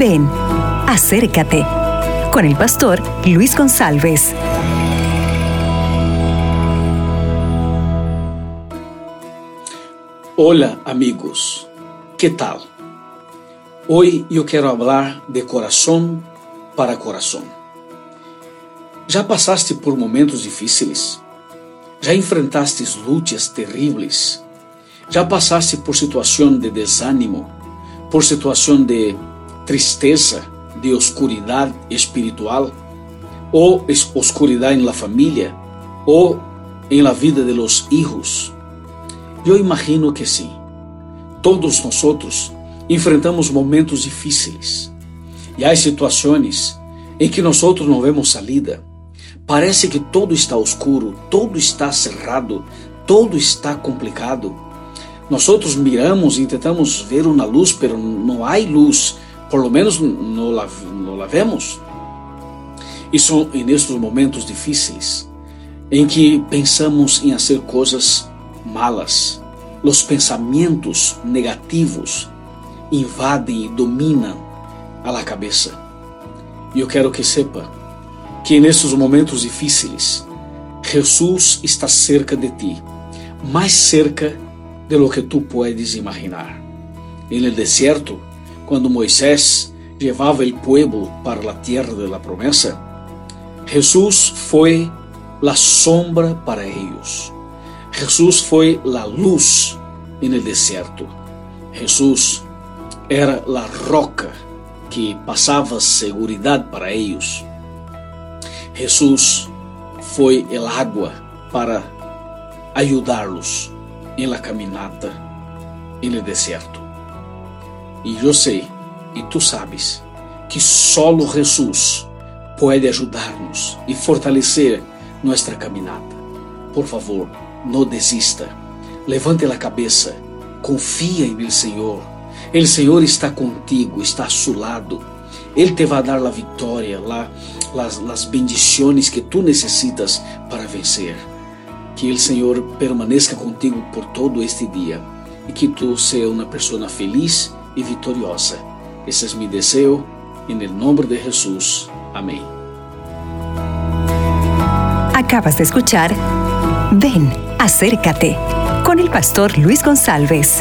Ven, acércate con el pastor Luis González. Hola amigos, ¿qué tal? Hoy yo quiero hablar de corazón para corazón. Já passaste por momentos difíceis? Já enfrentaste lutas terríveis? Já passaste por situação de desânimo, por situação de tristeza, de oscuridade espiritual, ou oscuridade em la família, ou em la vida de los hijos? Eu imagino que sim. Todos nós enfrentamos momentos difíceis. E há situações em que nós não vemos salida. Parece que todo está oscuro, todo está cerrado, todo está complicado. Nós miramos e tentamos ver uma luz, mas não há luz, por lo menos não la, não la vemos. Momentos difíceis em que pensamos em fazer coisas malas. Os pensamentos negativos invadem e dominam a cabeça. E eu quero que sepa que nesses momentos difíceis, Jesus está cerca de ti, mais cerca de lo que tu puedes imaginar. En el desierto, quando Moisés levava o povo para a terra de la promessa, Jesus foi la sombra para eles. Jesús foi la luz en el desierto. Jesús era la roca que passava segurança para eles. Jesús foi el agua para ajudá-los em la caminata en el desierto. E eu sei, e tu sabes, que solo Jesús pode ajudar-nos e fortalecer nossa caminata. Por favor, não desista. Levante a cabeça. Confia em el Senhor. El Senhor está contigo, está a seu lado. Ele te vai dar a vitória, lá, las, las que tu necessitas para vencer. Que o Senhor permaneça contigo por todo este dia e que tu seja uma pessoa feliz e vitoriosa. Esse é meu desejo, em nome de Jesus. Amém. Acabas de escuchar Ven, acércate con el pastor Luis González.